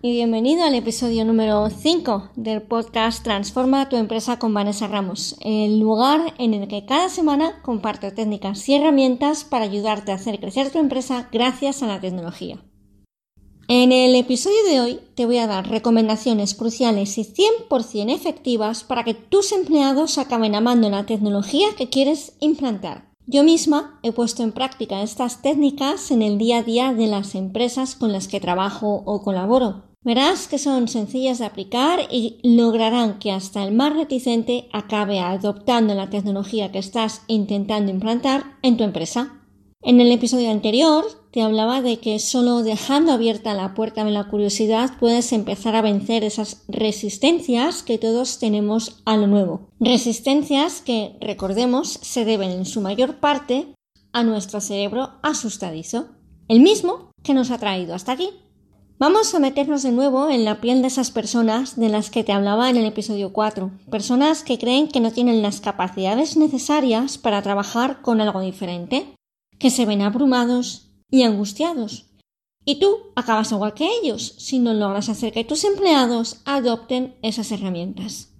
Y bienvenido al episodio número 5 del podcast Transforma tu empresa con Vanessa Ramos, el lugar en el que cada semana comparto técnicas y herramientas para ayudarte a hacer crecer tu empresa gracias a la tecnología. En el episodio de hoy te voy a dar recomendaciones cruciales y 100% efectivas para que tus empleados acaben amando la tecnología que quieres implantar. Yo misma he puesto en práctica estas técnicas en el día a día de las empresas con las que trabajo o colaboro. Verás que son sencillas de aplicar y lograrán que hasta el más reticente acabe adoptando la tecnología que estás intentando implantar en tu empresa. En el episodio anterior te hablaba de que solo dejando abierta la puerta de la curiosidad puedes empezar a vencer esas resistencias que todos tenemos a lo nuevo. Resistencias que, recordemos, se deben en su mayor parte a nuestro cerebro asustadizo, el mismo que nos ha traído hasta aquí. Vamos a meternos de nuevo en la piel de esas personas de las que te hablaba en el episodio 4, personas que creen que no tienen las capacidades necesarias para trabajar con algo diferente que se ven abrumados y angustiados. Y tú acabas igual que ellos si no logras hacer que tus empleados adopten esas herramientas.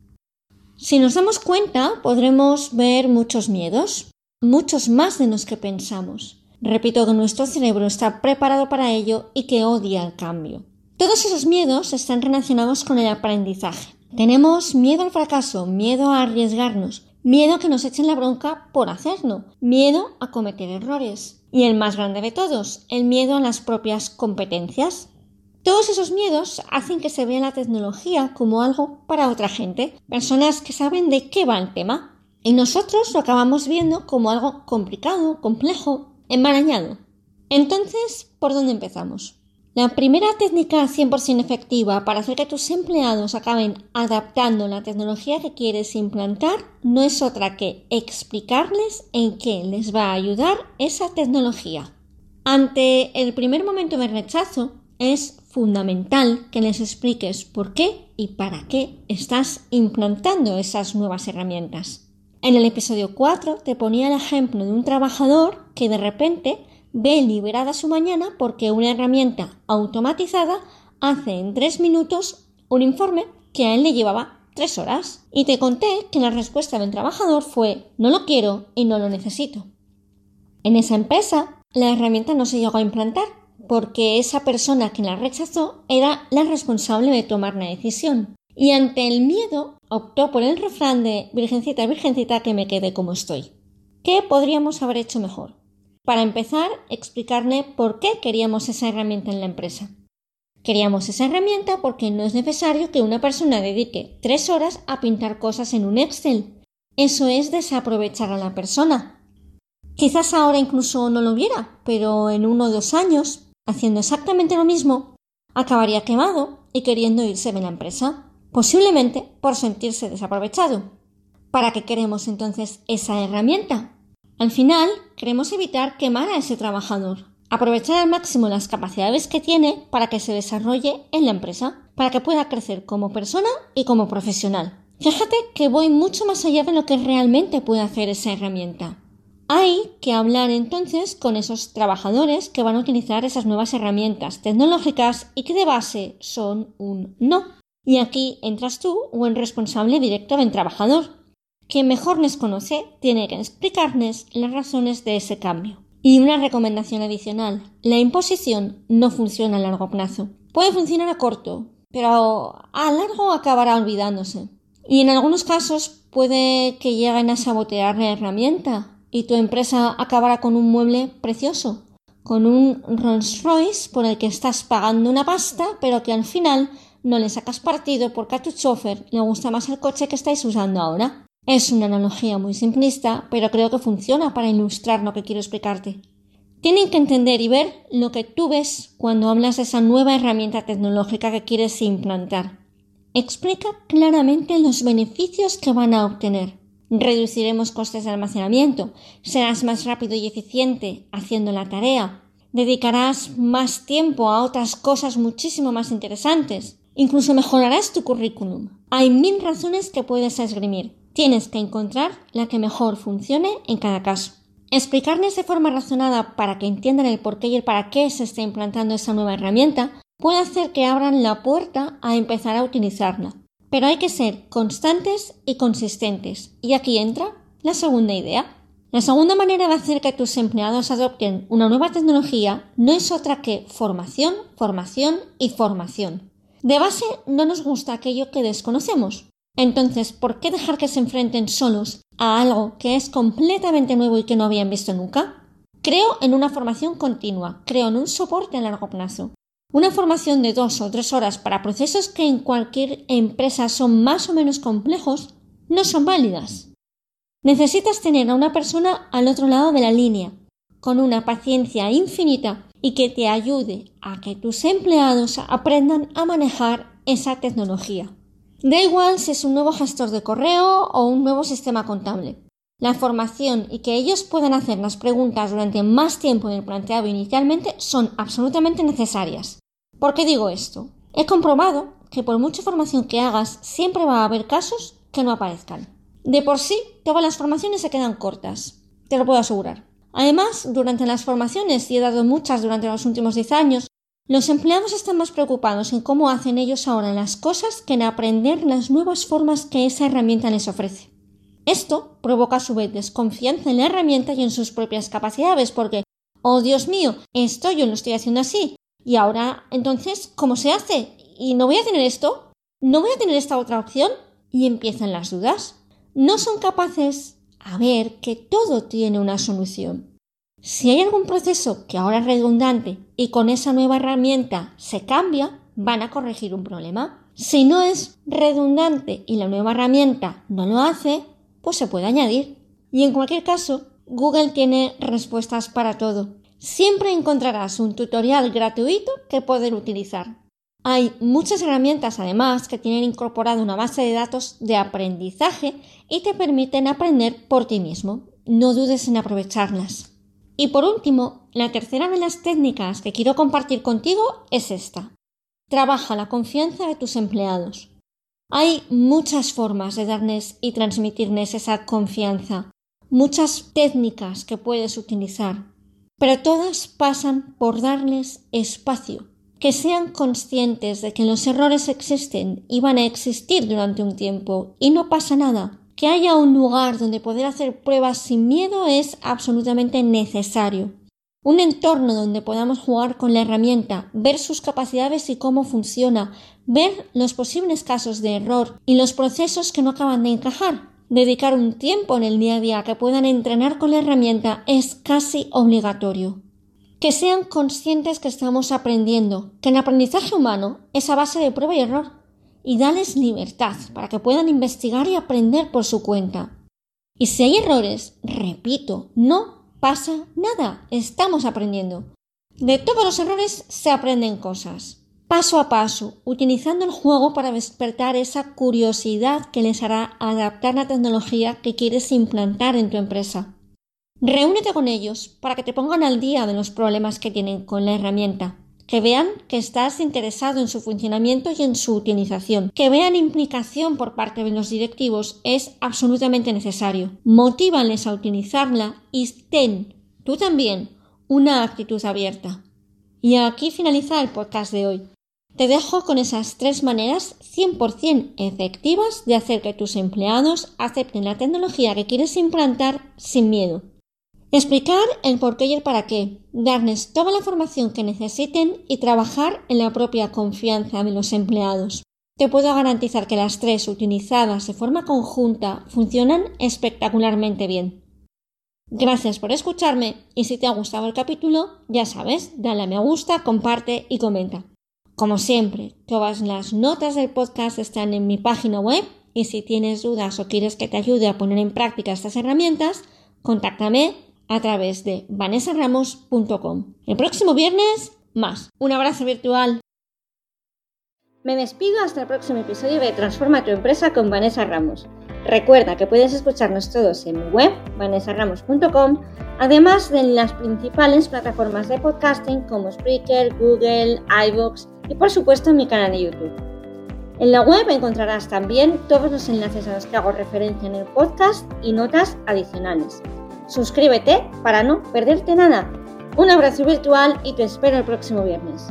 Si nos damos cuenta, podremos ver muchos miedos, muchos más de los que pensamos. Repito que nuestro cerebro está preparado para ello y que odia el cambio. Todos esos miedos están relacionados con el aprendizaje. Tenemos miedo al fracaso, miedo a arriesgarnos, miedo a que nos echen la bronca por hacerlo, miedo a cometer errores. Y el más grande de todos, el miedo a las propias competencias. Todos esos miedos hacen que se vea la tecnología como algo para otra gente, personas que saben de qué va el tema. Y nosotros lo acabamos viendo como algo complicado, complejo, enmarañado. Entonces, ¿por dónde empezamos? La primera técnica 100% efectiva para hacer que tus empleados acaben adaptando la tecnología que quieres implantar no es otra que explicarles en qué les va a ayudar esa tecnología. Ante el primer momento de rechazo, es fundamental que les expliques por qué y para qué estás implantando esas nuevas herramientas. En el episodio 4 te ponía el ejemplo de un trabajador que de repente ve liberada su mañana porque una herramienta automatizada hace en tres minutos un informe que a él le llevaba tres horas. Y te conté que la respuesta del trabajador fue no lo quiero y no lo necesito. En esa empresa la herramienta no se llegó a implantar porque esa persona que la rechazó era la responsable de tomar la decisión. Y ante el miedo optó por el refrán de Virgencita, Virgencita, que me quede como estoy. ¿Qué podríamos haber hecho mejor? Para empezar, explicarle por qué queríamos esa herramienta en la empresa. Queríamos esa herramienta porque no es necesario que una persona dedique tres horas a pintar cosas en un Excel. Eso es desaprovechar a la persona. Quizás ahora incluso no lo viera, pero en uno o dos años, haciendo exactamente lo mismo, acabaría quemado y queriendo irse de la empresa, posiblemente por sentirse desaprovechado. ¿Para qué queremos entonces esa herramienta? Al final, queremos evitar quemar a ese trabajador, aprovechar al máximo las capacidades que tiene para que se desarrolle en la empresa, para que pueda crecer como persona y como profesional. Fíjate que voy mucho más allá de lo que realmente puede hacer esa herramienta. Hay que hablar entonces con esos trabajadores que van a utilizar esas nuevas herramientas tecnológicas y que de base son un no. Y aquí entras tú o el responsable directo del trabajador, quien mejor les conoce tiene que explicarles las razones de ese cambio. Y una recomendación adicional, la imposición no funciona a largo plazo. Puede funcionar a corto, pero a largo acabará olvidándose. Y en algunos casos puede que lleguen a sabotear la herramienta y tu empresa acabará con un mueble precioso, con un Rolls Royce por el que estás pagando una pasta, pero que al final no le sacas partido porque a tu chofer le gusta más el coche que estáis usando ahora. Es una analogía muy simplista, pero creo que funciona para ilustrar lo que quiero explicarte. Tienen que entender y ver lo que tú ves cuando hablas de esa nueva herramienta tecnológica que quieres implantar. Explica claramente los beneficios que van a obtener. Reduciremos costes de almacenamiento, serás más rápido y eficiente haciendo la tarea, dedicarás más tiempo a otras cosas muchísimo más interesantes, incluso mejorarás tu currículum. Hay mil razones que puedes esgrimir. Tienes que encontrar la que mejor funcione en cada caso. Explicarles de forma razonada para que entiendan el por qué y el para qué se está implantando esa nueva herramienta puede hacer que abran la puerta a empezar a utilizarla. Pero hay que ser constantes y consistentes. Y aquí entra la segunda idea. La segunda manera de hacer que tus empleados adopten una nueva tecnología no es otra que formación, formación y formación. De base no nos gusta aquello que desconocemos. Entonces, ¿por qué dejar que se enfrenten solos a algo que es completamente nuevo y que no habían visto nunca? Creo en una formación continua, creo en un soporte a largo plazo. Una formación de dos o tres horas para procesos que en cualquier empresa son más o menos complejos no son válidas. Necesitas tener a una persona al otro lado de la línea, con una paciencia infinita y que te ayude a que tus empleados aprendan a manejar esa tecnología. Da igual si es un nuevo gestor de correo o un nuevo sistema contable. La formación y que ellos puedan hacer las preguntas durante más tiempo del planteado inicialmente son absolutamente necesarias. ¿Por qué digo esto? He comprobado que por mucha formación que hagas siempre va a haber casos que no aparezcan. De por sí, todas las formaciones se quedan cortas, te lo puedo asegurar. Además, durante las formaciones, y he dado muchas durante los últimos 10 años, los empleados están más preocupados en cómo hacen ellos ahora las cosas que en aprender las nuevas formas que esa herramienta les ofrece. Esto provoca a su vez desconfianza en la herramienta y en sus propias capacidades, porque, oh Dios mío, esto yo lo estoy haciendo así. Y ahora, entonces, ¿cómo se hace? ¿Y no voy a tener esto? ¿No voy a tener esta otra opción? Y empiezan las dudas. No son capaces a ver que todo tiene una solución. Si hay algún proceso que ahora es redundante y con esa nueva herramienta se cambia, van a corregir un problema. Si no es redundante y la nueva herramienta no lo hace, pues se puede añadir. Y en cualquier caso, Google tiene respuestas para todo. Siempre encontrarás un tutorial gratuito que poder utilizar. Hay muchas herramientas además que tienen incorporado una base de datos de aprendizaje y te permiten aprender por ti mismo. No dudes en aprovecharlas. Y por último, la tercera de las técnicas que quiero compartir contigo es esta. Trabaja la confianza de tus empleados. Hay muchas formas de darles y transmitirles esa confianza, muchas técnicas que puedes utilizar, pero todas pasan por darles espacio, que sean conscientes de que los errores existen y van a existir durante un tiempo y no pasa nada. Que haya un lugar donde poder hacer pruebas sin miedo es absolutamente necesario. Un entorno donde podamos jugar con la herramienta, ver sus capacidades y cómo funciona, ver los posibles casos de error y los procesos que no acaban de encajar. Dedicar un tiempo en el día a día que puedan entrenar con la herramienta es casi obligatorio. Que sean conscientes que estamos aprendiendo, que el aprendizaje humano es a base de prueba y error, y darles libertad para que puedan investigar y aprender por su cuenta. Y si hay errores, repito, no pasa nada, estamos aprendiendo. De todos los errores se aprenden cosas paso a paso, utilizando el juego para despertar esa curiosidad que les hará adaptar la tecnología que quieres implantar en tu empresa. Reúnete con ellos para que te pongan al día de los problemas que tienen con la herramienta, que vean que estás interesado en su funcionamiento y en su utilización, que vean implicación por parte de los directivos es absolutamente necesario. Motívales a utilizarla y ten, tú también, una actitud abierta. Y aquí finaliza el podcast de hoy. Te dejo con esas tres maneras 100% efectivas de hacer que tus empleados acepten la tecnología que quieres implantar sin miedo. Explicar el por qué y el para qué, darles toda la información que necesiten y trabajar en la propia confianza de los empleados. Te puedo garantizar que las tres utilizadas de forma conjunta funcionan espectacularmente bien. Gracias por escucharme y si te ha gustado el capítulo, ya sabes, dale a me gusta, comparte y comenta. Como siempre, todas las notas del podcast están en mi página web y si tienes dudas o quieres que te ayude a poner en práctica estas herramientas, contáctame a través de vanessaramos.com. El próximo viernes, más. Un abrazo virtual. Me despido hasta el próximo episodio de Transforma tu empresa con Vanessa Ramos. Recuerda que puedes escucharnos todos en mi web, vanessaramos.com, además de en las principales plataformas de podcasting como Spreaker, Google, iVoox y por supuesto en mi canal de YouTube. En la web encontrarás también todos los enlaces a los que hago referencia en el podcast y notas adicionales. Suscríbete para no perderte nada. Un abrazo virtual y te espero el próximo viernes.